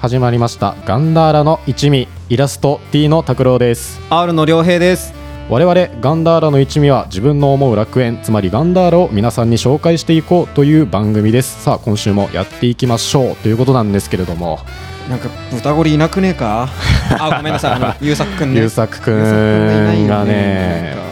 始まりました。ガンダーラの一味イラスト T の拓郎です。R の良平です。我々ガンダーラの一味は自分の思う楽園つまりガンダーラを皆さんに紹介していこうという番組です。さあ今週もやっていきましょう。ということなんですけれども。なんか豚ゴリいなくねえか？あごめんなさい。あの 優作くんね。優作くんがね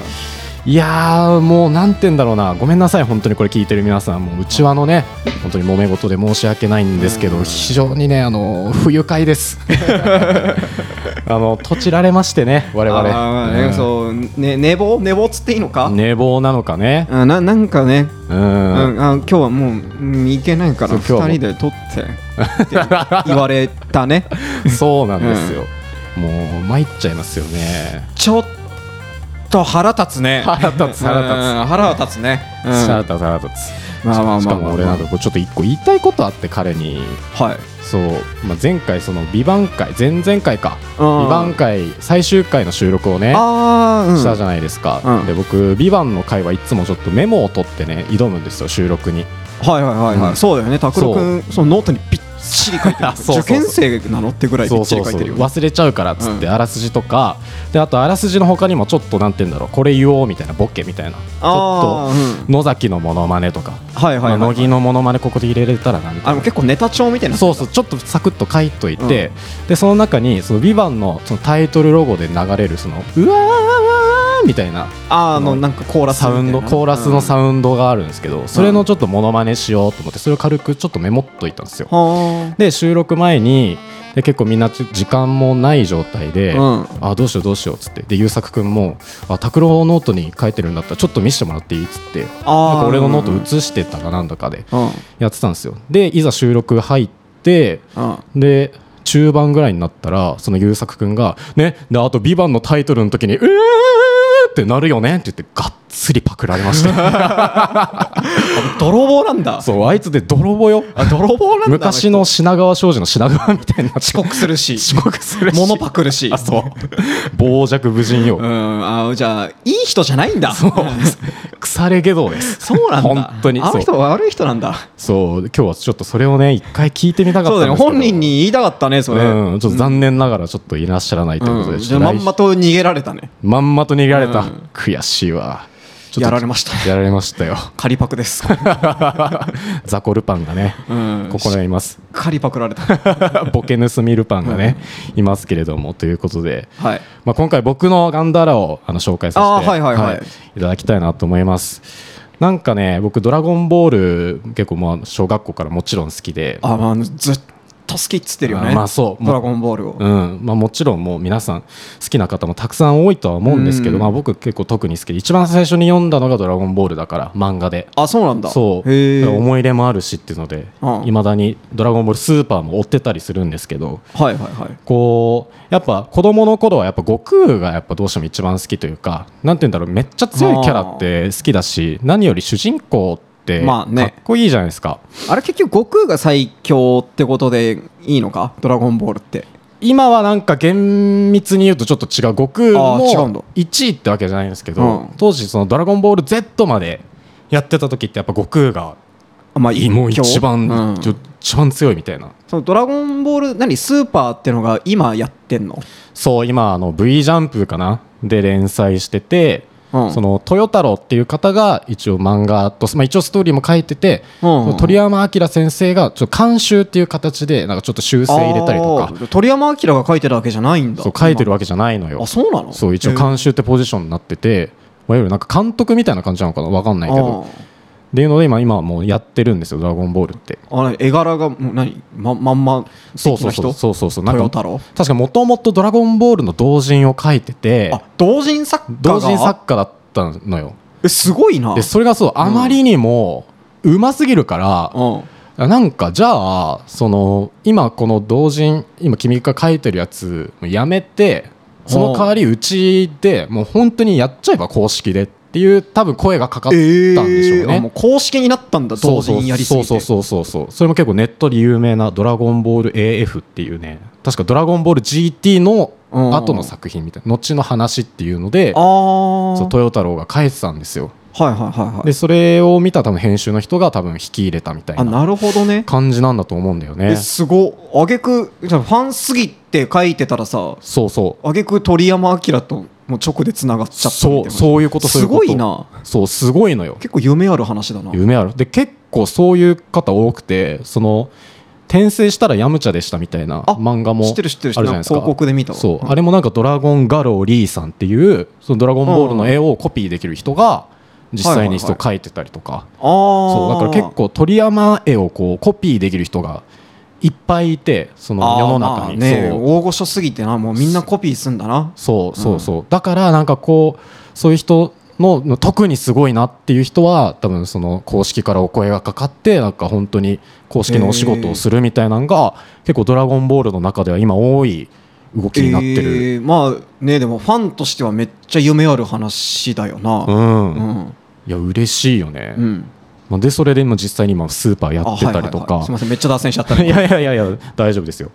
いやーもうなんて言うんだろうな。ごめんなさい。本当にこれ聞いてる皆さん。もううちわのね本当に揉め事で申し訳ないんですけど非常にねあの不愉快です。あのとちられましてね我々。あーねうん。そうね寝坊寝坊っつっていいのか、寝坊なのかね。あななんかね、ううん。ん、あ今日はもううん行けないからそう今日はもう。二人で撮ってって言われたね。そうなんですよ、もう参っちゃいますよね。ちょっと腹立つね。腹立つ腹立つ。うん腹は立つね、うん。腹立つ腹立つ。まあまあまあまあしかも俺なんかこうちょっと一個言いたいことあって彼に。はい。そう、まあ、前回その「VIVANT 回前々回か「ビうん。バン会最終回の収録をねしたじゃないですか、うん。で僕「VIVANT の回はいつもちょっとメモを取ってね挑むんですよ収録に。はいはいはいはい、うん。そうだよね拓郎君そのノートにびっちり書いてる。受験生なのってぐらいびっちり書いてるよ。ね忘れちゃうからっつって、うん。あらすじとか。であとあらすじの他にもちょっとなんて言うんだろう。これ言おうみたいなボケみたいな。ちょっと野崎のモノマネとか、はいはい乃木のモノマネここで入れれたらなみたいな結構ネタ帳みたいなそうそうちょっとサクッと書いといて、でその中に「その VIVANT のそのタイトルロゴで流れるその「うわーわーわー」みたいな。あのなんかコーラスサウンドコーラスのサウンドがあるんですけど、それのちょっとモノマネしようと思ってそれを軽くちょっとメモっといたんですよ。で収録前にで結構みんなち時間もない状態で、うん。あどうしようどうしようっつって。で優作君も「あ拓郎ノートに書いてるんだったらちょっと見せてもらっていい?」っつって。なんか俺のノート写してたかなんだかでうん。やってたんですよ。でいざ収録入ってうん。で中盤ぐらいになったらその優作君が「ねであと「ビバンのタイトルの時に「うー!」ってなるよねって言ってガッつりパクられました 泥棒なんだ。そうあいつで泥棒よ。あ泥棒なんだ昔の品川庄司の品川みたいな。遅刻するし。遅刻するし。物パクるし。あそう。傍若無人よ、うんあじゃあいい人じゃないんだ。そう。腐れ下道です。そうなんだ。本当に。あの人は悪い人なんだ。そう。今日はちょっとそれをね一回聞いてみたかったそうだねんですけど。本人に言いたかったねそれ。うん、ちょっと残念ながらちょっといらっしゃらないということで、うん。じゃあまんまと逃げられたね。まんまと逃げられた、うん。悔しいわやられました。やられましたよ。仮パクです。ザコルパンがね、うん。ここにいます。仮パクられた。ボケ盗みルパンがね、いますけれどもということで、はい。まあ、今回僕のガンダーラをあの紹介させてはいはいはい。い。ただきたいなと思います。なんかね僕「ドラゴンボール」結構まあ小学校からもちろん好きで。あまあずっと好きっつってるよね。あまあそう。ドラゴンボールを。うん。まあ、もちろんもう皆さん好きな方もたくさん多いとは思うんですけど、うん。まあ、僕結構特に好きで一番最初に読んだのが「ドラゴンボール」だから漫画で。あそうなんだ。そう。思い入れもあるしっていうのでうん。いまだに「ドラゴンボール」スーパーも追ってたりするんですけどはいはいはい。こうやっぱ子供の頃はやっぱ悟空がやっぱどうしても一番好きというかなんて言うんだろうめっちゃ強いキャラって好きだし何より主人公ってまあね。かっこいいじゃないですか。あれ結局悟空が最強ってことでいいのか？ドラゴンボールって。今はなんか厳密に言うとちょっと違う。悟空も1位ってわけじゃないんですけど、うん。当時その「ドラゴンボール Z」までやってた時ってやっぱ悟空があまあもう一番、うん。一番強いみたいな。そのドラゴンボール何スーパーってのが今やってんの？そう今あの V ジャンプかな？で連載してて、うん。その豊太郎っていう方が一応漫画と、まあ、一応ストーリーも書いてて、うんその鳥山明先生がちょっと監修っていう形でなんかちょっと修正入れたりとか。鳥山明が書いてるわけじゃないんだ。そう書いてるわけじゃないのよ。あそうなの？そう一応監修ってポジションになってて、いわゆるなんか監督みたいな感じなのかな？わかんないけどっていうので今今はもうやってるんですよ「ドラゴンボール」って。あーあ何絵柄がもう何？ままんまそうそうそうそうそうそう。なんか確かもともと「ドラゴンボール」の同人を書いててあ同人作家が？同人作家だったのよ。えすごいな。でそれがそうあまりにもうますぎるから、うん。なんかじゃあその今この同人今君が書いてるやつやめてその代わりうちでもう本当にやっちゃえば公式でっていう多分声がかかったんでしょうえーうね。公式になったんだ同人やりすぎて。そうそうそうそうそうそれも結構ネットで有名な「ドラゴンボール AF」っていうね。確か「ドラゴンボール GT」の後の作品みたいな。後の話っていうのでああそう豊太郎が書いてたんですよ。はいはいはいはい。でそれを見た多分編集の人が多分引き入れたみたいなあなるほどね。感じなんだと思うんだよね。えすごあげくファンすぎって書いてたらさそうそう。あげく鳥山明ともう直でつながっちゃったみたいな。そうそういうことすごいな。そうすごいのよ。結構夢ある話だな。夢ある。で結構そういう方多くてその転生したらヤムチャでしたみたいなあ漫画も知ってる知ってるあるじゃないですか。広告で見たわ。そう、うん。あれもなんかドラゴンガローリーさんっていうそのドラゴンボールの絵をコピーできる人が実際にそう描いてたりとか、ああそうだから結構鳥山絵をこうコピーできる人がいっぱいいてその世の中に、ね大御所すぎてなもうみんなコピーすんだな。そうそうそう、だからなんかこうそういう人のの特にすごいなっていう人は多分その公式からお声がかかってなんか本当に公式のお仕事をするみたいなのが結構「ドラゴンボール」の中では今多い動きになってる、えーまあねでもファンとしてはめっちゃ夢ある話だよな。うん、うん。いや嬉しいよね、うんまあでそれで今実際に今スーパーやってたりとか、あはいはいはい。すみませんめっちゃ脱線しちゃった いやいやいやいや大丈夫ですよ。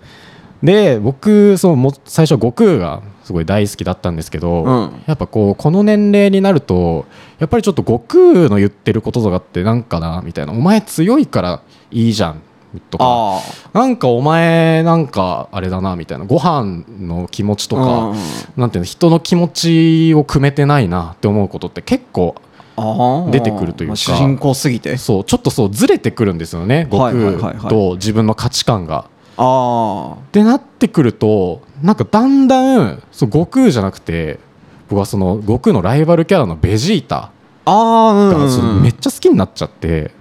で僕そのも最初悟空がすごい大好きだったんですけど、うん。やっぱこうこの年齢になるとやっぱりちょっと悟空の言ってることとかってなんかなみたいな。お前強いからいいじゃんとかあなんかお前なんかあれだなみたいな。ご飯の気持ちとあか、なんていうの人の気持ちを組めてないなって思うことって結構出てくるというか。まあ主人公すぎて。そうちょっとそうずれてくるんですよね悟空と自分の価値観が。あってなってくるとなんかだんだんそう悟空じゃなくて僕はその悟空のライバルキャラのベジータがめっちゃ好きになっちゃって、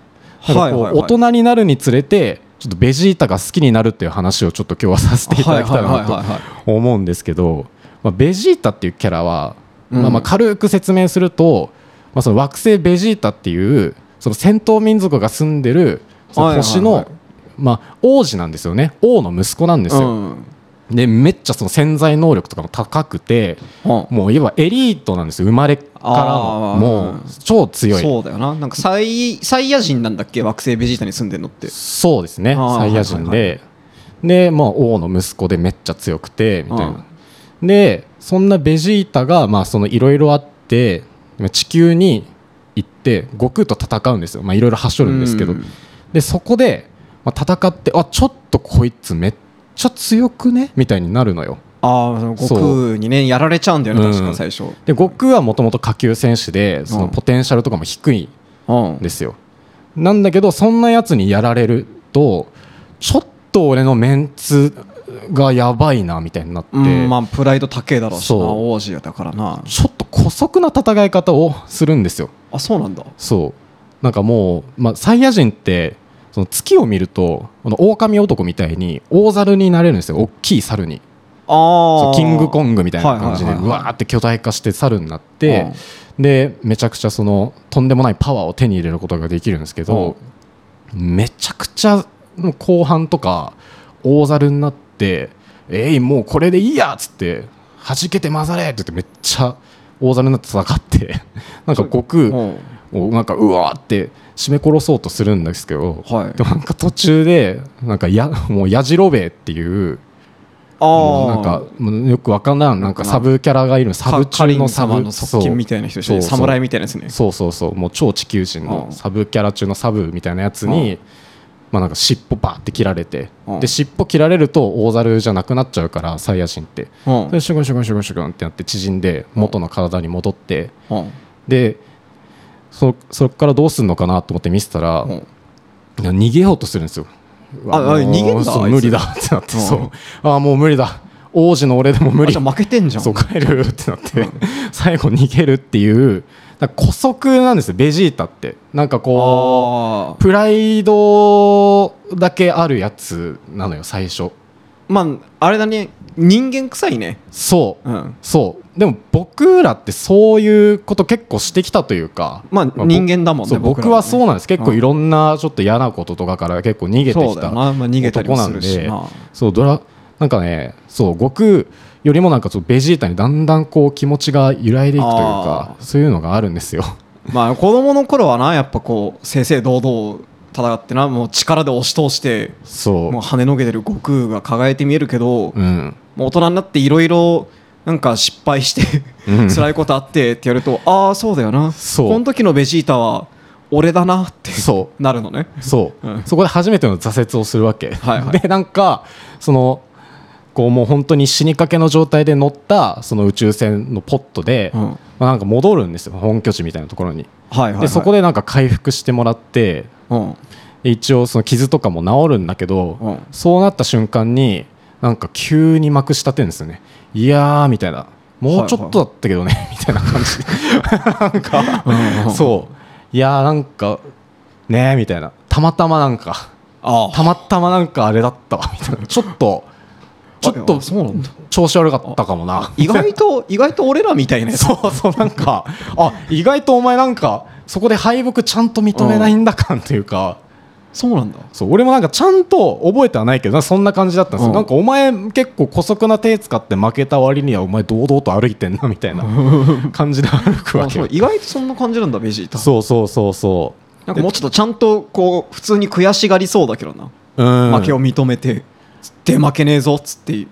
大人になるにつれてちょっとベジータが好きになるっていう話をちょっと今日はさせていただきたいなと思うんですけど、まあ、ベジータっていうキャラは、うん。まあ、まあ軽く説明すると、まあ、その惑星ベジータっていうその戦闘民族が住んでるその星の、はいはい。はいまあ、王子なんですよね。王の息子なんですよ。うん。でめっちゃその潜在能力とかも高くてうん。もういわばエリートなんですよ。生まれからもう超強い。そうだよな。なんかサイサイヤ人なんだっけ？惑星ベジータに住んでんのって。そうですね。サイヤ人はいで、で、まあ、王の息子でめっちゃ強くてみたいな、でそんなベジータがまあそのいろいろあって地球に行って悟空と戦うんですよ。まあいろいろはしょるんですけど、うん。でそこで、まあ、戦ってあちょっとこいつめっちゃ強くね？みたいになるのよ。ああその悟空にねやられちゃうんだよねう。ん確か最初。で悟空はもともと下級選手でそのうんポテンシャルとかも低いうんですよ。なんだけどそんなやつにやられるとちょっと俺のメンツがやばいなみたいになって、うんまあプライド高えだろうしな王子だからな。ちょっと姑息な戦い方をするんですよ。あそうなんだ。そう。なんかもう、まあ、サイヤ人ってその月を見るとこの狼男みたいに大猿になれるんですよ。大きい猿に。あキングコングみたいな感じでうわーって巨大化して猿になってでめちゃくちゃそのとんでもないパワーを手に入れることができるんですけどめちゃくちゃ後半とか大猿になって「えいもうこれでいいや」っつって「弾けて混ざれ」って言ってめっちゃ大猿になって戦って なんか悟空うん。をなんかうわーって締め殺そうとするんですけどはい。でもなんか途中でなんかやもうやじろべえっていうなんかよくわかんないなんかサブキャラがいるサブ中のサブの側近みたいな人でしょそうそう。侍みたいなやつね。そうそうそう。もう超地球人のうん。サブキャラ中のサブみたいなやつに、まあ、なんか尻尾バーって切られて、うん。で尻尾切られると大猿じゃなくなっちゃうからサイヤ人って。うん。でシュゴンシュゴンシュゴンシュゴンってなって縮んで元の体に戻ってうん。でそそこからどうするのかなと思って見せたら、逃げようとするんですよ。あ逃げんだ無理だってなって、ああもう無理だ。王子の俺でも無理。負けてんじゃん。そう帰るってなって、最後逃げるっていうなんか姑息なんですよベジータって。なんかこあうプライドだけあるやつなのよ最初。まああれだね。人間臭いね。そう。うん。そう。でも僕らってそういうこと結構してきたというか。まあぼ人間だもんね僕らはそうなんです。結構いろんなちょっと嫌なこととかから結構逃げてきた男なんで。そうドラなんかねそう悟空よりもなんかそうベジータにだんだんこう気持ちが揺らいでいくというかあそういうのがあるんですよ。まあ子供の頃はなやっぱこう正々堂々戦ってなもう力で押し通してそう。もう跳ねのけてる悟空が輝いて見えるけど、うん。もう大人になっていろいろなんか失敗してうん。辛いことあってってやるとああそうだよな。そう。この時のベジータは俺だなってそう。なるのね。そう、うん。そこで初めての挫折をするわけ、はいはい。でなんかそのこうもう本当に死にかけの状態で乗ったその宇宙船のポットで、うん。まあ、なんか戻るんですよ本拠地みたいなところに、はいはい、はい、でそこでなんか回復してもらってうん。で一応その傷とかも治るんだけど、うん。そうなった瞬間になんか急にまくし立てるんですよね。いやーみたいな。もうちょっとだったけどね、みたいな感じで。なんか、うんそう。いやーなんかねーみたいな。たまたまなんか。あ。たまたまなんかあれだったわみたいな。ちょっとちょっとそうなんだ。調子悪かったかもな。意外と意外と俺らみたいなやつそう。そうなんかあ意外とお前なんかそこで敗北ちゃんと認めないんだ感というか、そうなんだ。そう俺もなんかちゃんと覚えてはないけどなそんな感じだったんですよ、うん。なんかお前結構姑息な手使って負けた割にはお前堂々と歩いてんなみたいな 感じで歩くわあけ意外とそんな感じなんだベジー。タそうそうそうそなんかもうちょっとちゃんとこう普通に悔しがりそうだけどな、う、うん、負けを認めてつって負けねえぞっつって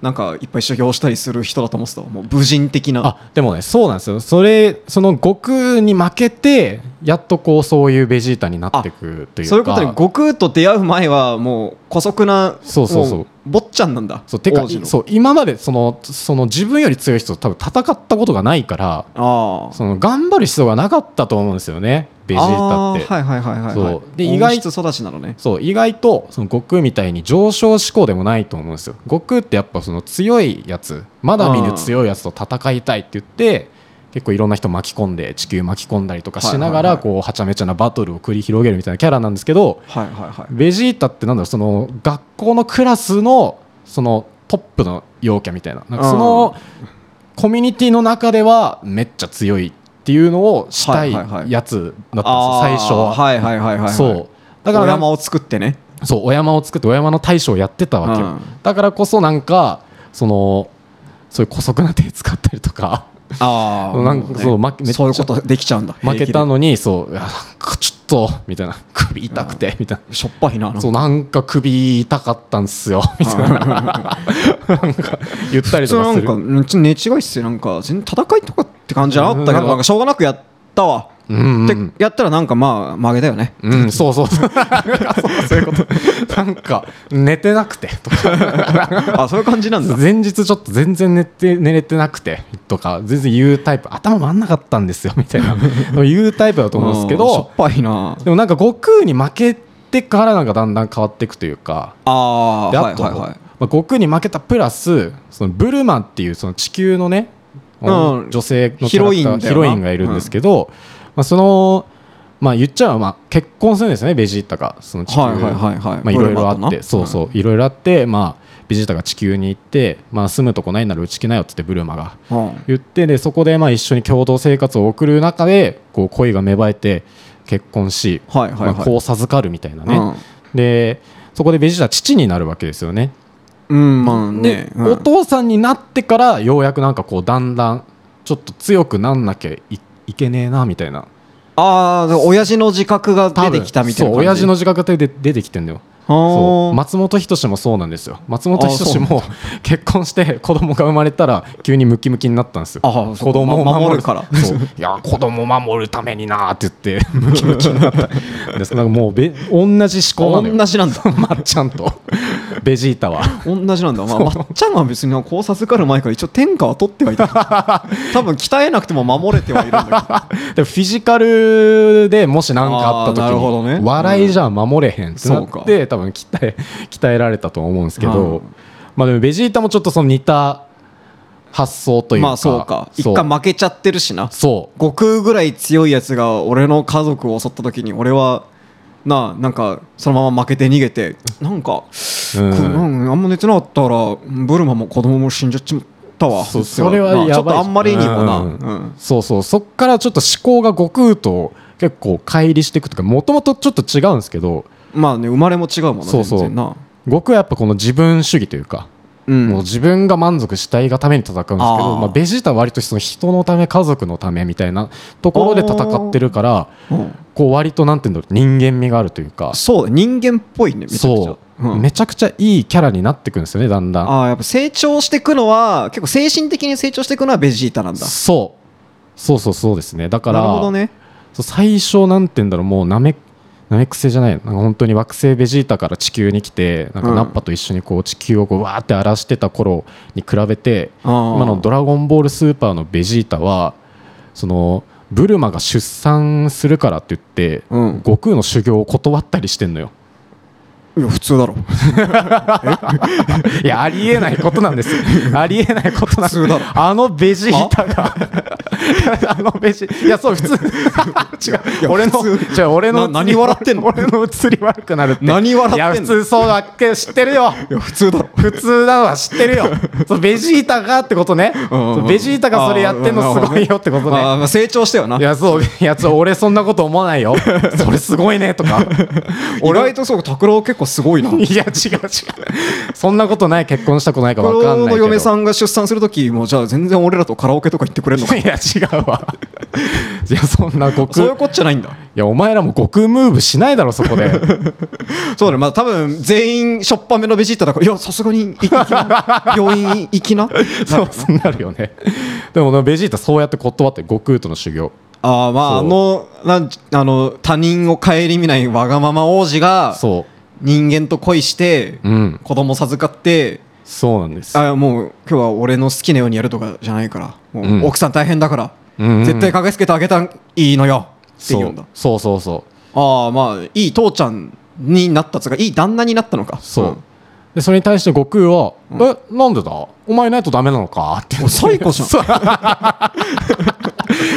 なんかいっぱい修行したりする人だと思ってたわ。もう武人的な。あでもねそうなんですよ。それその悟空に負けてやっとこうそういうベジータになってくというか。そういうことに悟空と出会う前はもう姑息なそうそうそう。も坊ちゃんなんだそうてかそう今までそのその自分より強い人と多分戦ったことがないからああ。その頑張る必要がなかったと思うんですよねベジータって。はいはいはいはい、で意外温室育ちなのね。そう意外とその悟空みたいに上昇志向でもないと思うんですよ。悟空ってやっぱその強いやつ。まだ見ぬ強いやつと戦いたいって言って結構いろんな人巻き込んで地球巻き込んだりとかしながらこうはちゃめちゃなバトルを繰り広げるみたいなキャラなんですけどベジータってなんだろうその学校のクラスのそのトップの陽キャみたいな。なんかそのコミュニティの中ではめっちゃ強いっていうのをしたいやつだったんですよ最初は。そう。だからお山を作ってね。そうお山を作ってお山の大将をやってたわけだからこそなんかそのそういう姑息な手使ったりとかああ なんかそう負けそういうことできちゃうんだ。負けたののにそういやなんかちょっとみたいな。首痛くてみたいな。しょっぱいなそうなんか首痛かったんすよみたいな。なんか言ったりとかする。かうんちょっと寝違いっすよ。なんか全然戦いとかって感じじゃなかったけうん。どなんかしょうがなくやったわうんうん。ってやったらなんかまあ負けだよね。うん、そうそう。そ うそういうこと。なんか寝てなくて。と かあそういう感じなんだ。前日ちょっと全然寝て寝れてなくてとか全然言うタイプ。頭回んなかったんですよみたいな。言うタイプだと思うんですけうんしょどっぱいな。でもなんか悟空に負けてからなんかだんだん変わっていくというか。ああであと、はいはいはい。まあ、悟空に負けたプラスそのブルマンっていうその地球のね、うん。女性のヒロインだよな。ヒロインがいるんですけど、まあ、そのまあ言っちゃえばまあ結婚するんですねベジータが。その地球。はいはいはいはい。まあいろいろあって。そうそう。いろいろあってまあベジータが地球に行って、まあ、住むとこないならうち来なよっつってブルマがうん。言ってでそこでまあ一緒に共同生活を送る中でこう恋が芽生えて結婚し、はいはいはい。まあ、子を授かるみたいなね、うん。でそこでベジータは父になるわけですよね。うんまあね。お父さんになってからようやくなんかこうだんだんちょっと強くなんなきゃいいけねえなみたいな。ああ親父の自覚が出てきたみたいなそう親父の自覚が出て出てきてんだよそう。松本人志もそうなんですよ。松本人志も 結婚して子供が生まれたら急にムキムキになったんですよ。子供をま守るから。いや子供を守るためになーって言ってムキムキになった。ん ですなんかもうべ同じ思考な同じなんだ。まっちゃんと。ベジータは。同じなんだ、まあ、まっちゃんは別にこう授かる前から一応天下は取ってはいた。多分鍛えなくても守れてはいるんだでもフィジカルでもし何かあった時あーなるほどね。に笑いじゃ守れへんってなそうか。って多分鍛え 鍛えられたと思うんですけうん。どまあでもベジータもちょっとその似た発想というかまあそうか。一回負けちゃってるしな。そう。悟空ぐらい強いやつが俺の家族を襲った時に俺はなあなんかそのまま負けて逃げてなんか、うん。あんま寝てなかったらブルマも子供も死んじゃっちまったわ。そうそれはやばいちょっとあんまりにもな、うんうん。そうそう。そっからちょっと思考が悟空と結構乖離していくとかもともとちょっと違うんですけどまあね生まれも違うもんなそうそう。全然な。悟空はやっぱこの自分主義というか、うん。もう自分が満足したいがために戦うんですけどあー。まあ、ベジータは割とその人のため家族のためみたいなところで戦ってるからうん。こう割となんていうんだろう人間味があるというか。そうだ人間っぽいねめちゃくちゃ。そう。うん。めちゃくちゃいいキャラになってくるんですよねだんだん。ああやっぱ成長していくのは結構精神的に成長していくのはベジータなんだ。そう。そうそうそうですね。だからなるほどね。そう最初なんて言うんだろうもうなめなめくせじゃない。なんか本当に惑星ベジータから地球に来てなんかうん。ナッパと一緒にこう地球をこうわーって荒らしてた頃に比べて今今の「ドラゴンボールスーパー」のベジータはそのブルマが出産するからって言って、うん。悟空の修行を断ったりしてんのよいや普通だろ。いやありえないことなんですよ。ありえないことなんです。普通だろ。あのベジータが。あのベジいやそう普通。違う。俺の普違う俺のな何笑ってんの？俺の映り悪くなるって。何笑ってんの？いや普通そうだっけ知ってるよ。いや普通だろ。普通なのは知ってるよ。そうベジータがってことね。ベジータがそれやってんのすごいよってことね。あーまあ成長したよな。いやそういや俺そんなこと思わないよ。それすごいねとか。意外とそう拓郎結構すごいな。いや違う違う。そんなことない結婚したことないか分かんないけど。嫁さんが出産する時もじゃあ全然俺らとカラオケとか行ってくれんのか。いや違うわ。いやそんな悟空いそういうこっちゃないんだ。やお前らも悟空ムーブしないだろそこで。そうだね。まあ多分全員しょっぱめのベジータだからいやさすがに病院行きな。そうそうなるよね。でもベジータそうやって断って悟空との修行。ああまああのなんあの他人を顧みないわがまま王子がそ人間と恋してううん。子供授かってそうなんです。あもう今日は俺の好きなようにやるとかじゃないからもううん。奥さん大変だから、うんうん絶対駆けつけてあげたらいいのよって言うんだ。そうそうそう。ああまあいい父ちゃんになったつうかいい旦那になったのか。そう、ん。でそれに対して悟空は「えなんでだ？お前いないとダメなのか?」って。お最高じゃん。そう。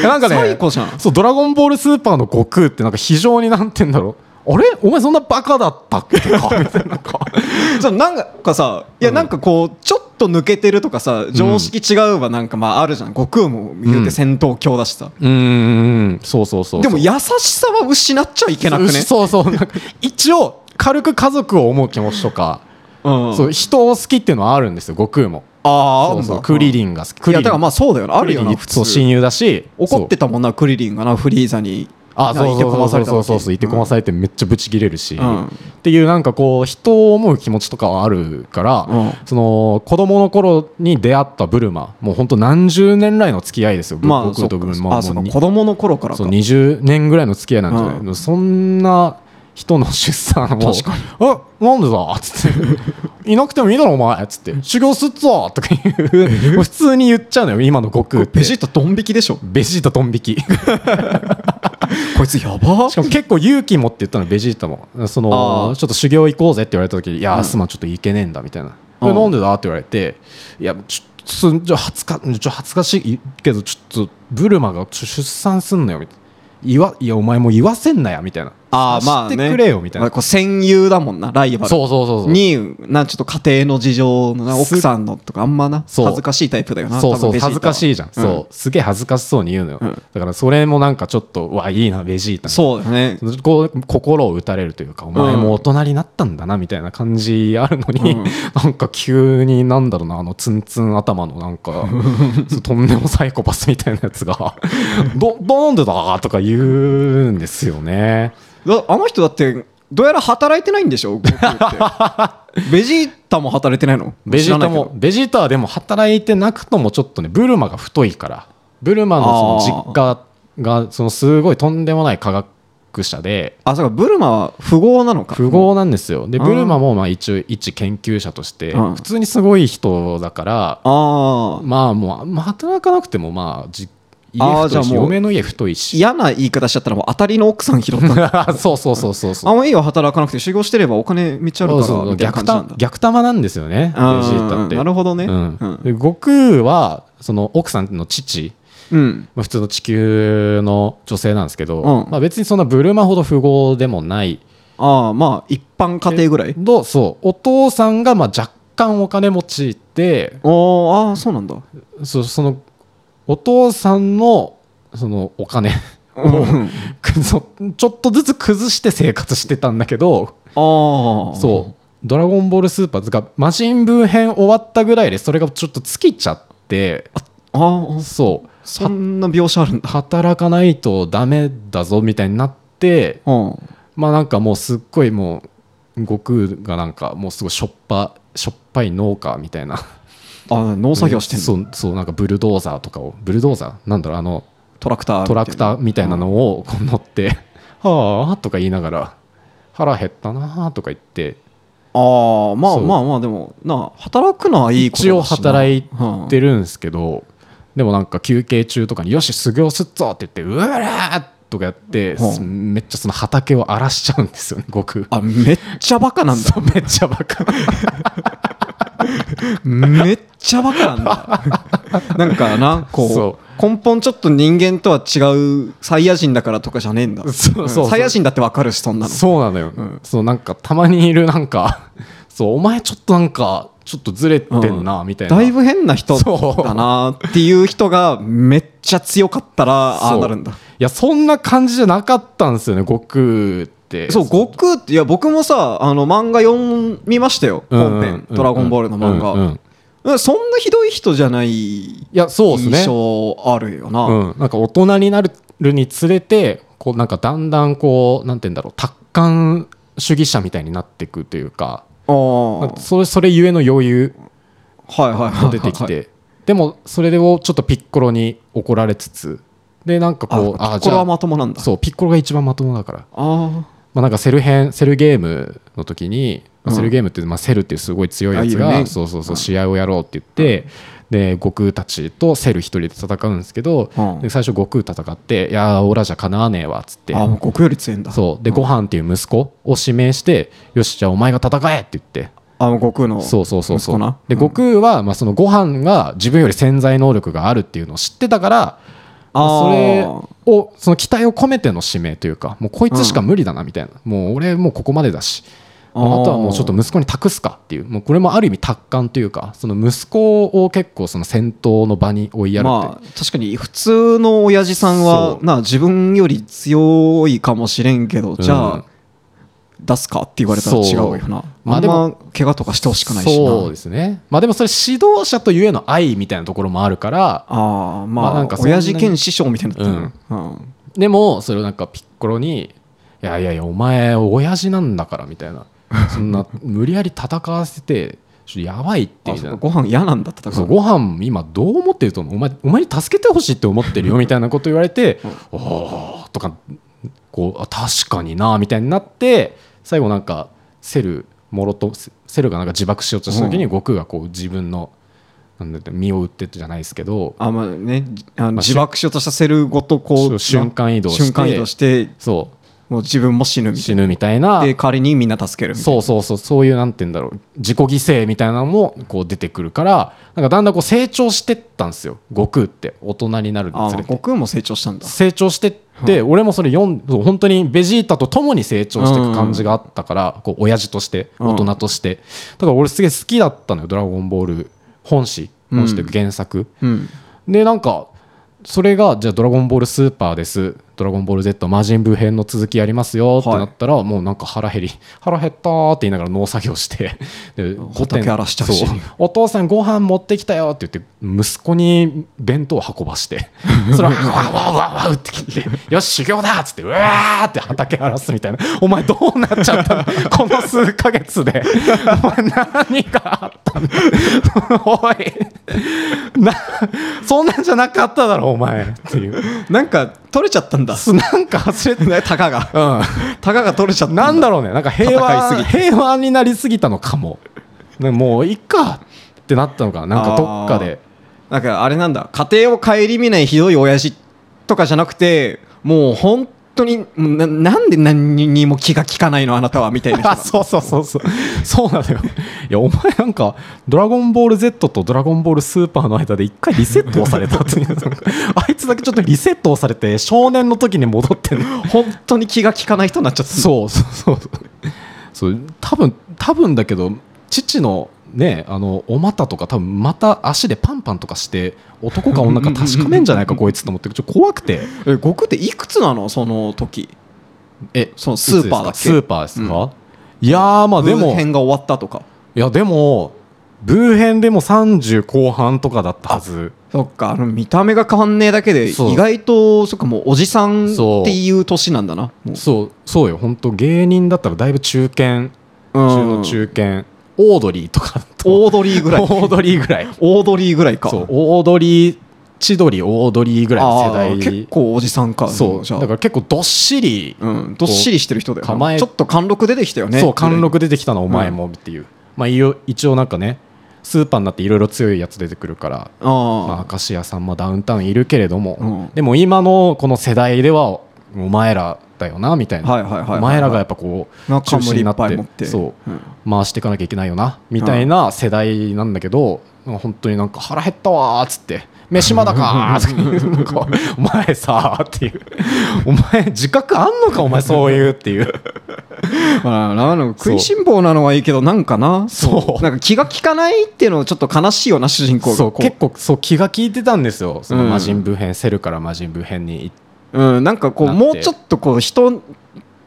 なんかね最高じゃん。そう「ドラゴンボールスーパー」の悟空ってなんか非常になんて言うんだろうあれ？お前そんなバカだったっけか？みたいな。かなんかさいやうん。なんかこうちょっと抜けてるとかさ常識違うはなんかまああるじゃん。悟空も言うて戦闘狂だしさ、うーん。そうそうそうでも優しさは失っちゃいけなくね？そうそう。なんか一応軽く家族を思う気持ちとか、うん。そう人を好きっていうのはあるんですよ悟空も。ああそうクリリンが好き。いやだからまあそうだよな。あるよな普通親友だし怒ってたもんなクリリンがなフリーザにあそうそうそうそうそうそういてこまされてめっちゃブチ切れるし、うん。っていうなんかこう人を思う気持ちとかはあるから、うん。その子供の頃に出会ったブルマもう本当何十年来の付き合いですよ、まあ僕とブルマも子供の頃からか。そう20年ぐらいの付き合いなんじゃない、うそんな人の出産を確かに「あなんでだ?」っつって「いなくてもいいだろお前」っつって「修行すっぞ」とか言う 普通に言っちゃうのよ今の悟空って。ベジータドン引きでしょ。ベジータドン引き こいつやば。しかも結構勇気持って言ったのベジータも。そのちょっと修行行こうぜって言われた時に「いやアスマンちょっと行けねえんだ」みたいな「うん。えなんでだ?」って言われて「いやちょっとすじゃあ恥ずかちょ恥ずかしいけどちょっとブルマが出産すんのよ」みたいな。言わ「いやお前もう言わせんなや」みたいなああまあねくれよみたいな。まあこう戦友だもんなライバル。そうそうそうそう。になちょっと家庭の事情の奥さんのとかあんまな恥ずかしいタイプだよな。そうそう恥ずかしいじゃん、そう。すげえ恥ずかしそうに言うのよ、うん。だからそれもなんかちょっとうわいいなベジータそうだね。こう心を打たれるというかお前も大人になったんだなみたいな感じあるのに、うん。なんか急になんだろうなあのツンツン頭のなんか とんでもサイコパスみたいなやつが「どなんでだ?」とか言うんですよね。だあの人だってどうやら働いてないんでしょ？ベジータも働いてないの？ベジータもベジータはでも働いてなくともちょっとねブルマが太いからブルマのその実家がそのすごいとんでもない科学者で。あそうかブルマは富豪なのか。富豪なんですよ。でうん。ブルマもまあ一応一研究者としてうん。普通にすごい人だからああまあもうまあ働かなくてもまあじ家太いしあーじゃあもう嫁の家太いし。嫌な言い方しちゃったらもう当たりの奥さん拾った。そうそうそうそうそう。あいいよ働かなくて修行してればお金めっちゃあるからそうそうみた逆玉逆玉なんですよねなるほどね。うん。うん。で悟空はその奥さんの父うん。まあ、普通の地球の女性なんですけど、うん。まあ、別にそんなブルマほど富豪でもない。ああまあ一般家庭ぐらい。どそう。お父さんがまあ若干お金持ちで。ああそうなんだ。そそのお父さんのそのお金を ちょっとずつ崩して生活してたんだけどそう「ドラゴンボールスーパーズ」が魔人ブー編終わったぐらいでそれがちょっと尽きちゃってああそう。そんな描写あるんだ。働かないとダメだぞみたいになってうん。まあなんかもうすっごいもう悟空がなんかもうすごいしょっぱしょっぱい農家みたいなあ農作業してんの、そうそうなんかブルドーザーとかをブルドーザー？なんだろうあのトラクタートラクターみたいなのをこう乗って「はあ」とか言いながら「腹減ったな」とか言って。ああまあまあまあでもな働くのはいいことだしな。一応働いうんてるんですけどでもなんか休憩中とかに「よし修行すっぞ」って言って「うわら!」とかやってうん。めっちゃその畑を荒らしちゃうんですよね悟空。あめっちゃバカなんだ。めっちゃバカ。めっちゃバカなんだ。なんかなこそう。根本ちょっと人間とは違うサイヤ人だからとかじゃねえんだ。そうそうサイヤ人だってわかるしそんなの。そうなのよ、そうなんかたまにいるなんかそうお前ちょっとなんかちょっとずれてんな、みたいな。だいぶ変な人そうだなっていう人がめっちゃ強かったらああなるんだ。いやそんな感じじゃなかったんですよね悟空って。そう悟空っていや僕もさあの漫画読みましたよ。うん。本編「ドラゴンボール」の漫画、うんうんうんそんなひどい人じゃないいやそうですね。印象あるよな、うん、なんか大人になるにつれてこうなんかだんだんこうなんて言うんだろう達観主義者みたいになっていくというかあそれそれゆえの余裕はいはいはいも出てきてでもそれをちょっとピッコロに怒られつつでなんかこうあこれはあじゃあまともなんだ。そうピッコロが一番まともだから。あまあ、なんかセル編セルゲームの時に、まあうん。セルゲームって、まあ、セルっていうすごい強いやつが、そうそうそう試合をやろうって言って、で悟空たちとセル一人で戦うんですけど、うん。で最初悟空戦って「いやーオラじゃかなわねえわ」っつって。ああもう悟空より強いんだ。そう。で、ご飯っていう息子を指名して「よしじゃあお前が戦え」って言って。あもう悟空のそうそうそうそう。息子なで悟空は、まあ、そのご飯が自分より潜在能力があるっていうのを知ってたからそれをその期待を込めての指名というかもうこいつしか無理だなみたいな、もう俺もうここまでだし。あとはもうちょっと息子に託すかっていう。もうこれもある意味達観というかその息子を結構その戦闘の場に追いやるって、まあ確かに普通の親父さんはな自分より強いかもしれんけど、じゃうん。あ出すかって言われたら違うよな。まああんま怪我とかしてほしくないしな。そうですね。まあでもそれ指導者とゆえの愛みたいなところもあるからああまあまあなんか親父兼師匠みたいになってる、うん。でもそれをなんかピッコロに「いやいやいやお前親父なんだから」みたいな。そんな無理やり戦わせてちょっとやばいってあみたいなご飯嫌なんだったそうご飯今どう思ってると思う？お前お前に助けてほしいって思ってるよみたいなこと言われて「おお」とかこうあ確かになみたいになって最後なんかセルもろとセルがなんか自爆しようとした時に悟空がこう自分のなんだって身を売ってじゃないですけどあまあねあのまあ自爆しようとしたセルごとこそうう瞬間移動して瞬間移動してそもう自分も死ぬみた死ぬみたいな。なで代わりにみんな助けるみたいそうそうそうそういうなんて言うんだろう自己犠牲みたいなのもこう出てくるからなんかだんだんこう成長してったんですよ悟空って大人になるになあつれて。悟空も成長したんだ。成長してって、俺もそれ読ん本当にベジータと共に成長していく感じがあったから、こう親父としてうん。大人として、だから俺すげえ好きだったのよ「ドラゴンボール」本誌本誌っていうか原作、うん。でなんかそれがじゃあ「ドラゴンボールスーパーです」「ドラゴンボール Z 魔人ブー編の続きやりますよ」ってなったら、もうなんか腹減り腹減ったーって言いながら農作業して で畑荒らしちゃうしお父さんご飯持ってきたよって言って息子に弁当を運ばして それはわわわわって聞いて「よし修行だ!」っつってうわーって畑荒らすみたいな「お前どうなっちゃったのこの数ヶ月でお前何があったのおいなそんなんじゃなかっただろお前」っていうなんか取れちゃったんだ。す なんか忘れてねたかが。うん。たかが取れちゃったなんだろうね。なんか平戦い和すぎ平和になりすぎたのかも。ねもういっか。ってなったのか。ななんかどっかで。なんかあれなんだ。家庭を顧みないひどい親父とかじゃなくてもう本当にななんで何にも気が利かないのあなたはみたいなそうそうそうそう。そうなのよ。いやお前なんか「ドラゴンボール Z」と「ドラゴンボールスーパー」の間で一回リセットをされたっていう。あいつだけちょっとリセットをされて少年の時に戻って本当に気が利かない人になっちゃった。そうそうそう。そう多分多分だけど父のねあのお股とか多分また足でパンパンとかして男か女か確かめんじゃないか こいつと思ってちょっと怖くて。え悟空っていくつなの？その時。えそのスーパーだっけ？スーパーですか、いやーまあでも編が終わったとか。いやでもブー編でも30後半とかだったはず。そっか。あの見た目が変わんねえだけで意外とそっかもうおじさんっていう年なんだな。そう。そうよ。本当芸人だったらだいぶ中堅。うん。中の中堅オードリーとかと。オードリーぐらい。オードリーぐらい。オードリーぐらいか。そうオードリー千鳥オードリーぐらいの世あ代ー結構おじさんか。そうだから結構どっしり、うん、どっしりしてる人だよな。構えちょっと貫禄出てきたよねそう貫禄出てきたのお前もっていう、まあいよ一応なんかねスーパーになっていろいろ強いやつ出てくるからあまあ、明石家さんもダウンタウンいるけれども、うんでも今のこの世代ではお前らだよなみたいな、はいはいはいはいはい。お前らがやっぱこうあ中心になってて。そう。うん。回していかなきゃいけないよなみたいな世代なんだけど、本当になんか腹減ったわーっつって。飯まだか お前さーっていう。お前自覚あんのかお前そういうっていう。まあ、な食いしん坊なのはいいけどなんかな。そう。なんか気が利かないっていうのはちょっと悲しいよな主人公が。結構そう気が利いてたんですよ。そのうん。魔人ブー編、セルから魔人ブー編に行っうん、なんかこうなってもうちょっとこう人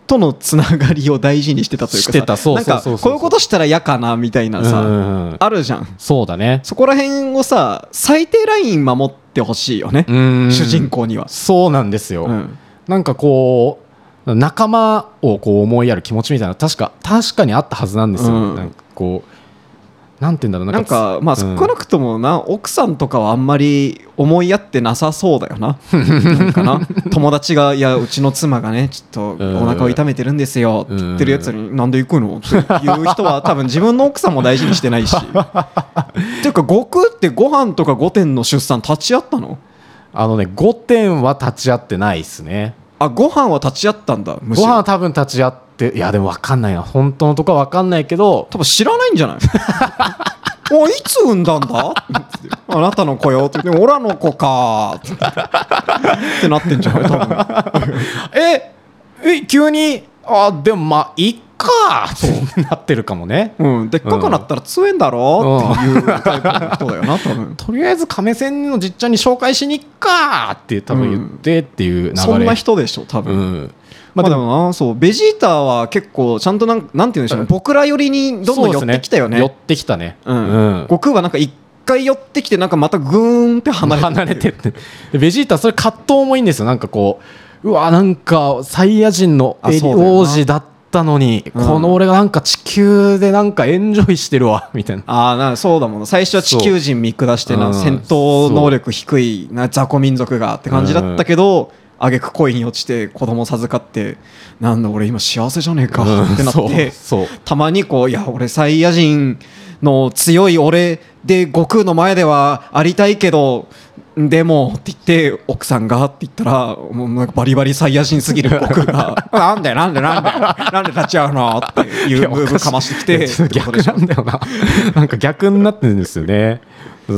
とのつながりを大事にしてたというかさしてた。そうそうそうそうなんかこういうことしたら嫌かなみたいなさ、うんあるじゃん。そうだねそこら辺をさ最低ライン守ってほしいよね、主主人公には、そうなんですよ、うん。なんかこう仲間をこう思いやる気持ちみたいな確か確かにあったはずなんですよ、うん。なんかこうなんて言うんだろうなんかまあ少うん。なくともな、奥さんとかはあんまり思いやってなさそうだよな。なんかな。友達が「いやうちの妻がねちょっとお腹を痛めてるんですよ」って言ってるやつに「なんで行くの?」っていう人は 多分自分の奥さんも大事にしてないし。っていうか悟空ってご飯とか御殿の出産立ち会ったの？あのね5点は立ち会ってないですね。あご飯は立ち会ったんだご飯ろは多分立ち会っていやでも分かんないな。本当のとこは分かんないけど。多分知らないんじゃない？おいつ産んだんだ？あなたの子よでもオラの子か。ってなってんじゃない？多分。ええ急にあでもまあいっか。そうなってるかもね。うん、でっかくなったら強えんだろ？っていうタイプの人だよな 多分。とりあえず亀仙のじっちゃんに紹介しに行っかって多分言ってっていう流れ、そんな人でしょ多う分、んまあでもなそうベジータは結構ちゃんとなんなんて言うんでしょうね、うん。僕ら寄りにどんどん寄ってきたよね。寄ってきたね。うん。うん。悟空はなんか一回寄ってきてなんかまたグーンって離れて離れてって。でベジータそれ葛藤もいいんですよ。なんかこううわなんかサイヤ人の王子だったのに、うん。この俺がなんか地球でなんかエンジョイしてるわみたいな。ああなそうだもん最初は地球人見下してなそう。戦闘能力低いな雑魚民族がって感じだったけど、挙句恋に落ちて子供授かってなんだ俺今幸せじゃねえかってなって、たまにこういや俺サイヤ人の強い俺で悟空の前ではありたいけどでもって言って奥さんがって言ったらもうなんかバリバリサイヤ人すぎる 悟空がなんでなんでなんでなんで立ち会うの？っていうムーブかましてきて逆なんだよな。なんか逆になってるんですよね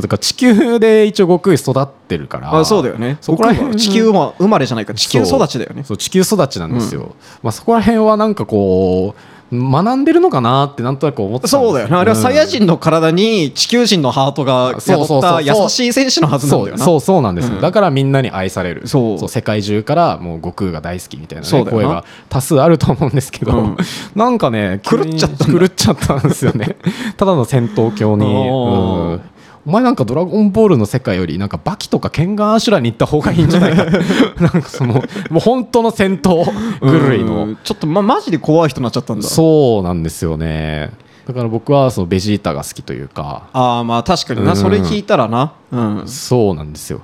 だから地球で一応悟空育ってるからあそうだよね。そこら辺地球は生まれじゃないか地球育ちだよね。そう地球育ちなんですよ、まあ、そこら辺はなんかこう学んでるのかなってなんとなく思ってそうだよねあれはサイヤ人の体に地球人のハートが宿そうそうそうった優しい選手のはずなんだよな。そうそうそうなんですよ、うん。だからみんなに愛される。そう。世界中からもう悟空が大好きみたいな、ね、声が多数あると思うんですけど、うん。なんかね狂っちゃった狂っちゃったんですよね。ただの戦闘狂に、お前なんかドラゴンボールの世界よりなんかバキとかケンガンアシュラに行った方がいいんじゃないか。なんかそのもう本当の戦闘狂いの、うんちょっとまマジで怖い人になっちゃったんだ。そうなんですよね。だから僕はそのベジータが好きというか。ああまあ確かにうなん。それ聞いたらな。うん。そうなんですよ。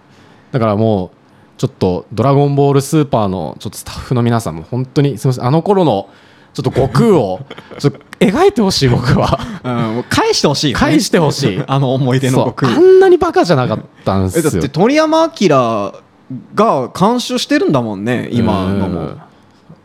だからもうちょっと「ドラゴンボールスーパー」のちょっとスタッフの皆さんも本当にすみません。あの頃のちょっと悟空を ちょっと描いてほしい僕は。うん返してほしいよね。返してほしい。あの思い出のそう僕あんなにバカじゃなかったんですよ。えだって鳥山明が監修してるんだもんね今のも。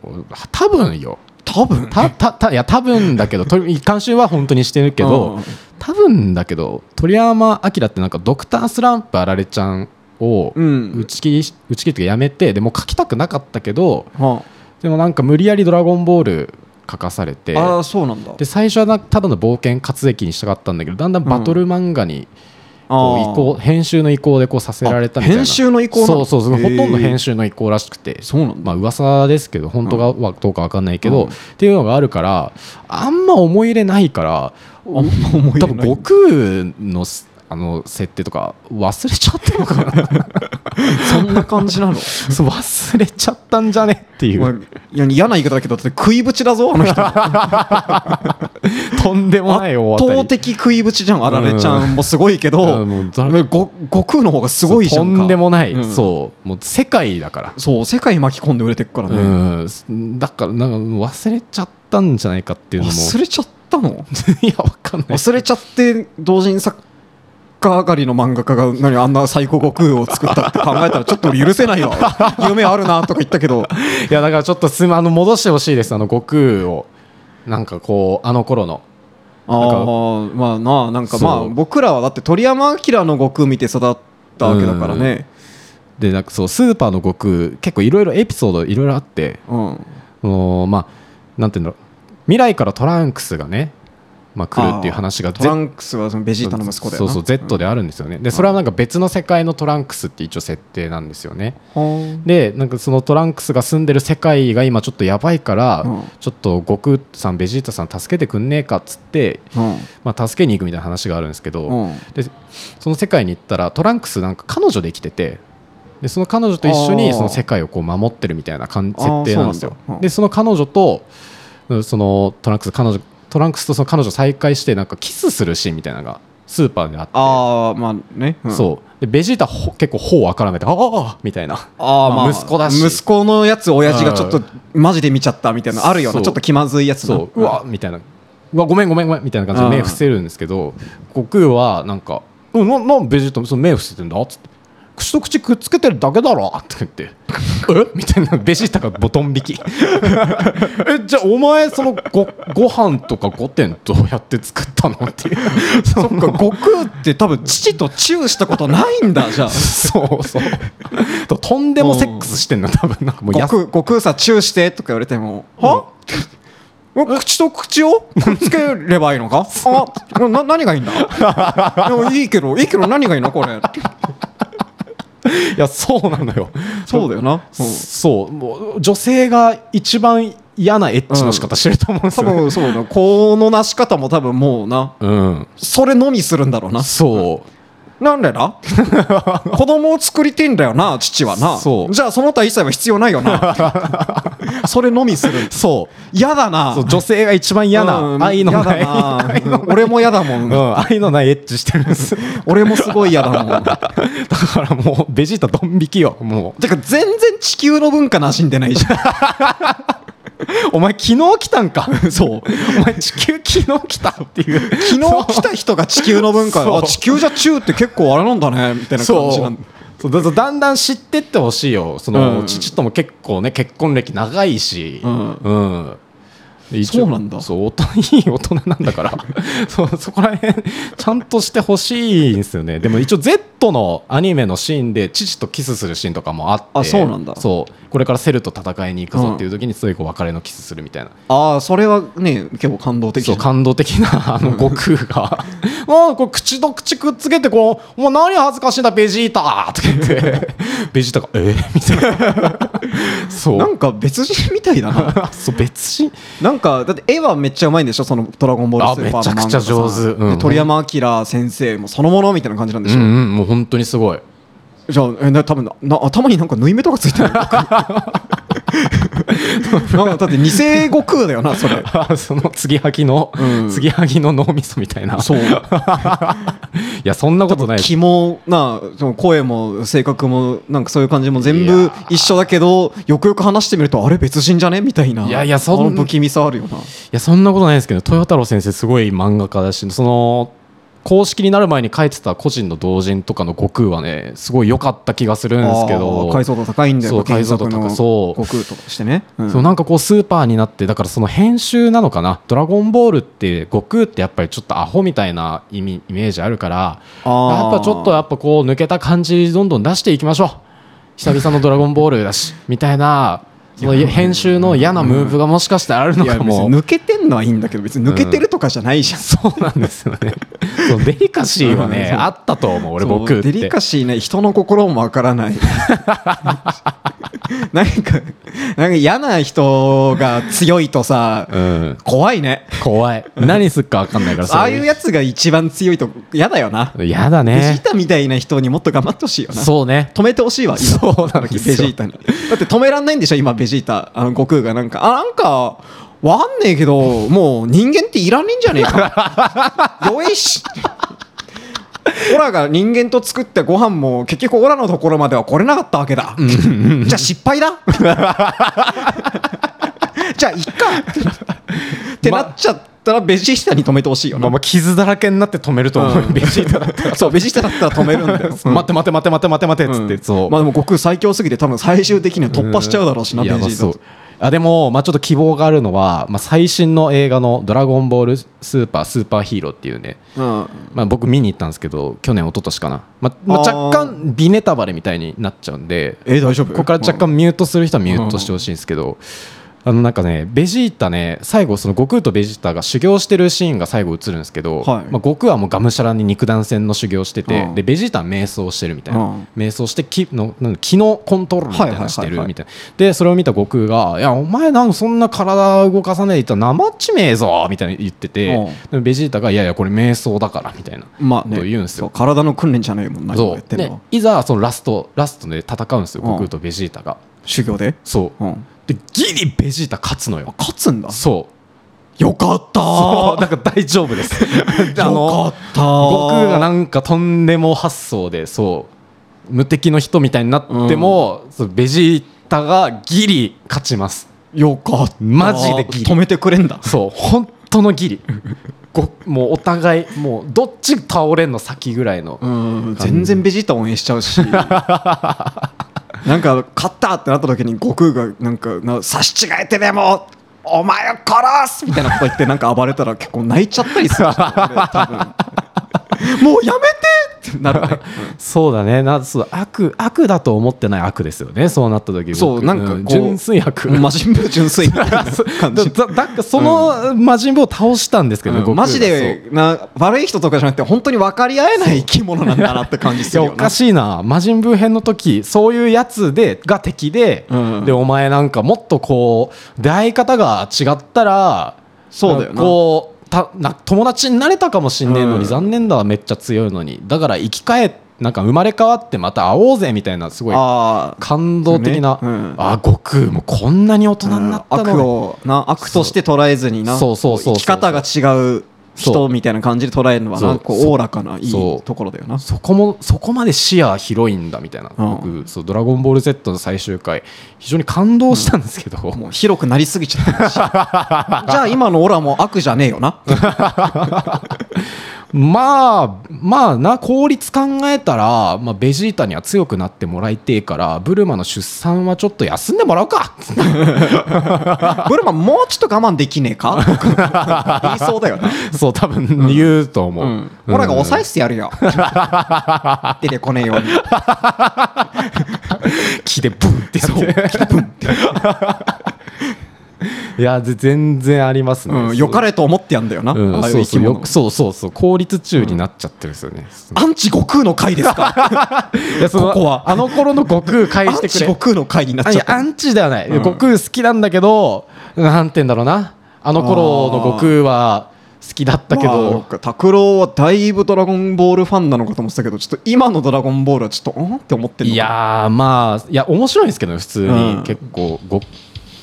うん。多分よ。多分？たたたいや多分だけどと 監修は本当にしてるけど、うん。多分だけど鳥山明ってなんかドクタースランプあられちゃんをうん。打ち切りし打ち切りってやめてでもう書きたくなかったけどはでもなんか無理やり「ドラゴンボール」書かされてあそうなんだ。で最初はなただの冒険活劇にしたかったんだけどだんだんバトル漫画にこう移行、編集の移行でこうさせられたみたいな。編集の移行そうそうそうほとんど編集の移行らしくて。そうなんだ。まあ噂ですけど本当がはどうか分かんないけど、うん。っていうのがあるからあんま思い入れないから多分悟空のあの設定とか忘れちゃったのかな。そんな感じなのそう忘れちゃったんじゃねっていまあういや嫌な言い方だけどだって食いぶちだぞあの人。とんでもない圧倒的食いぶちじゃんあられちゃんもすごいけど、悟空の方がすごいじゃんか。とんでもない、うん。そうもう世界だから。そう世界巻き込んで売れてくからね、うん。だからなんか忘れちゃったんじゃないかっていうのも。忘れちゃったの？いやわかんない。忘れちゃって同人作家上がりの漫画家が何あんな最高悟空を作ったって考えたらちょっと俺許せないわ。夢あるなとか言ったけど。いやだからちょっとすまあの戻してほしいですあの悟空をなんかこうあの頃の。ああまあなあなんかまあ僕らはだって鳥山明の悟空見て育ったわけだからね。でなんかそうスーパーの悟空結構いろいろエピソードいろいろあって。うん。そのまあなんていうんだろう。未来からトランクスがね、まあ、来るっていう話がトランクスはそのベジータの息子だよな。そうそう Z であるんですよね、でそれはなんか別の世界のトランクスって一応設定なんですよね。う。んでなんかそのトランクスが住んでる世界が今ちょっとやばいから、うん。ちょっと悟空さんベジータさん助けてくんねえかっつって、うん。まあ、助けに行くみたいな話があるんですけど、うん。でその世界に行ったらトランクスなんか彼女で生きててでその彼女と一緒にその世界をこう守ってるみたいな設定なんですよ。でその彼女とうんそのトランクス彼女トランクスとその彼女再会してなんかキスするシーンみたいなのがスーパーであって。ああまあね、うん。そう。でベジータほ結構頬をからめてああみたいな。あーまあ息子だし。息子のやつ親父がちょっとマジで見ちゃったみたいなのあるようなちょっと気まずいやつな。そう。うわみたいな。うわごめんごめんごめんみたいな感じで目伏せるんですけど悟空はなんか「うんななんベジータその目伏せてんだ?」っつって「口と口くっつけてるだけだろ」って言って「え？みたいな。ベジータがボトン引き。えじゃあお前そのごご飯とか御殿どうやって作ったの？っていう。そそっか。悟空って多分父とチューしたことないんだじゃあ。そうそう。ととんでもセックスしてんの多分。なんかもうや悟空悟空さチューしてとか言われても。は？お口と口をくっつければいいのか？あな何がいいんだ？でもいいけどいいけど何がいいの？これ いやそうなのよ。そうだよな、うんそうもう女性が一番嫌なエッチの仕方してると思うんです多よ、ね分そうだこのなし方も多分もうな。うん、それのみするんだろうな。そうなんでだ？子供を作りてんだよな父はな。そう。じゃあその他一切は必要ないよな。それのみする。そう。嫌だな。女性が一番嫌うなん愛の嫌ない、だな。う ん俺も嫌だもん、うん、愛のないエッチしてるんです。俺もすごい嫌だもん。だからもうベジータドン引きよもてか全然地球の文化なしんでないじゃん。う お前昨日来たんか？そう。お前地球昨日来たっていう。昨日来た人が地球の文化あ地球じゃチューって結構あれなんだねみたいな感じなんだ。だんだん知ってってほしいよ。その、うん。父とも結構ね結婚歴長いし。うん。うん。そうなんだ。そう大人いい大人なんだから。そうそこら辺ちゃんとしてほしいんですよね。でも一応 Z のアニメのシーンで父とキスするシーンとかもあって。あそうなんだ。そうこれからセルと戦いに行くぞっていう時にそういうこう別れのキスするみたいな、ああそれはね結構感動的そう感動的なあの悟空が「ああこれ口と口くっつけてこうお前何恥ずかしいんだベジータ!」とか言って。ベジータが「えみたいな。そう。なんか別人みたいだな。そう別人。なんかだって絵はめっちゃうまいんでしょその「ドラゴンボールスーパー」のめちゃくちゃ上手。うん。で鳥山明先生もそのものみたいな感じなんでしょ、うんうんもう本当にすごいじゃあえな多分なな頭になんか縫い目とかついてるなんか だって偽悟空だよなそれ。その継ぎはぎの、うん。継ぎはぎの脳みそみたいな。そう。いやそんなことない。気もなその声も性格もなんかそういう感じも全い部や一緒だけどよくよく話してみるとあれ別人じゃね？みたいな。いやいやそんあの不気味さあるよな。いやそんなことないですけど豊太郎先生すごい漫画家だしその公式になる前に書いてた個人の同人とかの悟空はねすごい良かった気がするんですけど。解像度高いんだよ解像度高そう。の悟空としてね、うん。そうなんかこうスーパーになってだからその編集なのかな「ドラゴンボール」って悟空ってやっぱりちょっとアホみたいな意味イメージあるからあー。やっぱちょっとやっぱこう抜けた感じどんどん出していきましょう。久々の「ドラゴンボール」だしみたいなその編集の嫌なムーブがもしかしてあるのかも。に抜けてんのはいいんだけど別に抜けてるとかじゃないじゃん、そうなんですよね。そうデリカシーはねうん。あったと思う俺そう悟空ってデリカシーね人の心もわからない。なんかなんか嫌な人が強いとさうん。怖いね。怖い。何すっか分かんないからああいうやつが一番強いと嫌だよな。やだベジーねタみたいな人にもっと頑張ってほしいよな。そうね。止めてほしいわ今。そうなんですよ。ベジータに。だって止めらんないんでしょ今ベジータあの悟空がなんかあなんかわかんねえけどもう人間っていらねえんじゃねえか。よいし。オラが人間と作ったご飯も結局オラのところまでは来れなかったわけだ。じゃあ失敗だ。じゃあいっか。ってなっちゃったらベジータに止めてほしいよな、まあまあ傷だらけになって止めると思う。ようん。ベジータだったら。そうベジータだったら止めるんだよ、う。ん。待って待って待って待って待って待ってっつって、うん。そう。まあでも悟空最強すぎて多分最終的には突破しちゃうだろうしな、ベジータまあそう。あでも、まあ、ちょっと希望があるのは、まあ、最新の映画の「ドラゴンボールスーパースーパーヒーロー」っていうね、うん。まあ、僕見に行ったんですけど去年一昨年かな、まあまあ、若干ビネタバレみたいになっちゃうんでえ大丈夫？ここから若干ミュートする人はミュートしてほしいんですけど、あのなんかねベジータね最後その悟空とベジータが修行してるシーンが最後映るんですけど、はい。まあ、悟空はもうがむしゃらに肉弾戦の修行してて、うん。でベジータは瞑想してるみたいな、うん。瞑想して気の気のコントロールみたいなのしてるみたいな。でそれを見た悟空が「いやお前なんかそんな体動かさないと生っちめえぞ」みたいな言ってて、うん。ベジータが「いやいやこれ瞑想だから」みたいなまあね。ことを言うんですよ。体の訓練じゃないもんな今そうでいざそのラストラストで戦うんですようん。悟空とベジータが。修行で、そう。うん、でギリベジータ勝つのよ。勝つんだ。そう。よかった。そうだから大丈夫です。あのよかった。悟空がなんかとんでも発想でそう無敵の人みたいになっても、そうベジータがギリ勝ちます。よかった。マジでギリ。止めてくれんだ。そう本当のギリ。ごもうお互いもうどっち倒れんの先ぐらいの、うん。全然ベジータ応援しちゃうし なんか勝ったってなった時に悟空がなんかな差し違えてでもお前を殺すみたいなこと言ってなんか暴れたら結構泣いちゃったりする多分。もうやめてってなるね、そうだね。なそう悪悪だと思ってない悪ですよね。そうなった時僕。そうなんかこう純粋悪。うん魔人ブー純粋な感じ。だその魔人ブを倒したんですけど、悟空がうん。マジでな悪い人とかじゃなくて本当に分かり合えない生き物なんだなって感じするよないやおかしいな。魔人ブー編の時そういうやつでが敵で、うん。でお前なんかもっとこう出会い方が違ったらそうだよな。こうたな友達になれたかもしんねえのに、うん。残念だわめっちゃ強いのに。だから生き返なんか生まれ変わってまた会おうぜみたいなすごいあ感動的な、ね。うん。あ悟空もこんなに大人になったの悪をな悪として捉えずにな。そうそうそうそう。生き方が違う人みたいな感じで捉えるのはなこうおおらかないいところだよな。そこもそこまで視野広いんだみたいな、うん。僕そう「ドラゴンボール Z」の最終回非常に感動したんですけど、もう広くなりすぎちゃった。し じゃあ今のオラも悪じゃねえよな。まあまあな効率考えたら、まあ、ベジータには強くなってもらいてえからブルマの出産はちょっと休んでもらうか。ブルマもうちょっと我慢できねえか？言いそうだよなそう多分言うと思う、うん。オラが抑えてやるよ。出てこねえように。木でブンってやって。いやぜ全然ありますね、うん。よかれと思ってやんだよな、うん、ああそうそうそうそう効率中になっちゃってるんですよね、アンチ悟空の回ですか？いやそのここは。あの頃の悟空返アンしてくれ。チ悟空の回になっちゃった。やアンチではない、うん。悟空好きなんだけどなんて言うんだろうな。あの頃の悟空は好きだったけまあ拓郎はだいぶドラゴンボールファンなのかと思ってたけどちょっと今のドラゴンボールはちょっとうん？って思ってるいやーまあいや面白いんですけど普通に、うん。結構ご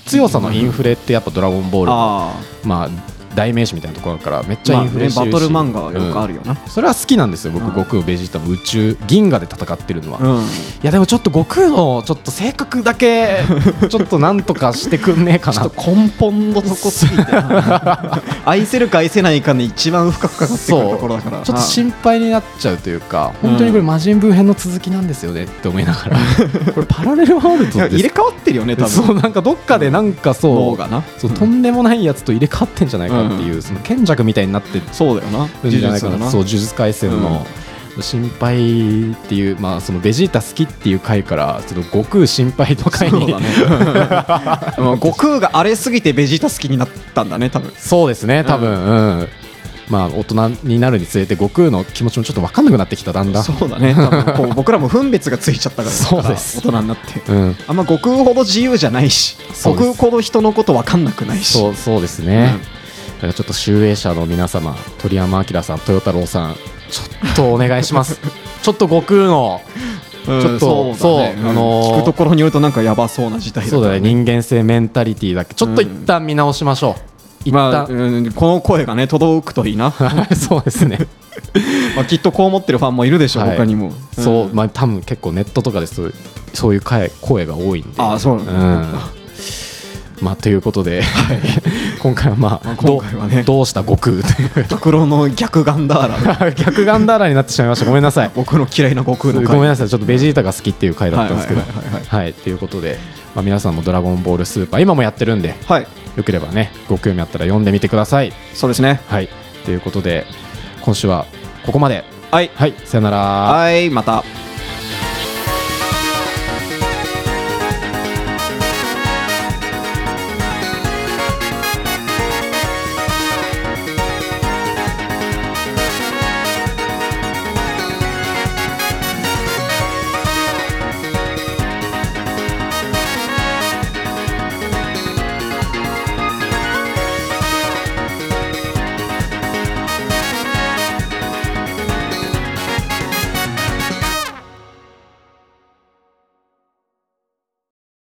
強さのインフレってやっぱ「ドラゴンボール」あまあ代名詞みたいなところだからめっちゃインフレしてまあねるし、バトル漫画はよくあるよなうん。それは好きなんですよ。僕、うん。悟空ベジータも宇宙銀河で戦ってるのは、いうん。やでもちょっと悟空のちょっと性格だけ ちょっとなんとかしてくんねえかな。ちょっと根本のとこすぎて。な愛せるか愛せないかに一番深くかかってくるところだから。ちょっと心配になっちゃうというか本当にこれ魔人ブー編の続きなんですよねって思いながら。これパラレルワールド入れ替わってるよね多分。そうなんかどっかでなんかそう脳がな。そうとんでもないやつと入れ替わってんじゃないかっていう、その賢者みたいになってそうだよな。るんじゃな。いかな呪術のそう呪術廻戦の、心配っていうまあそのベジータ好きっていう回からちょっと悟空心配の回に。ね。まあ悟空が荒れすぎてベジータ好きになったんだね多分。そうですね多分、うん。まあ大人になるにつれて悟空の気持ちもちょっと分かんなくなってきただんだんそうだねこう 僕らも分別がついちゃったからそうです。大人になって。うん。あんま悟空ほど自由じゃないし悟空ほど人のこと分かんなくないし。そうそうですね、だからちょっと集英社の皆様鳥山明さん豊太郎さんちょっとお願いします。ちょっと悟空のうんちょっとそうあのー聞くところによるとなんかやばそうな事態だそうだねね人間性メンタリティだけ。ちょっと一旦見直しましょう、一まあ、旦、うんこの声がね届くといいな、そうですね、まあ、きっとこう思ってるファンもいるでしょう、はい。他にも。そう、ん。まあ多分結構ネットとかですとそういう声声が多いんで。ああそうなんだ、うんまあということで、今回はまあ、まあ今回はね。どどうした悟空という袋の逆ガンダーラ逆ガンダーラになってしまいました。ごめんなさい。僕の嫌いな悟空の回。ごめんなさい。ちょっとベジータが好きっていう回だったんですけど。はいはいはいはいはい。ということで、まあ、皆さんも「ドラゴンボールスーパー」今もやってるんではい。よければねご興味あったら読んでみてください。そうですね。はい。ということで今週はここまで。はい。はい。さよなら。はい。また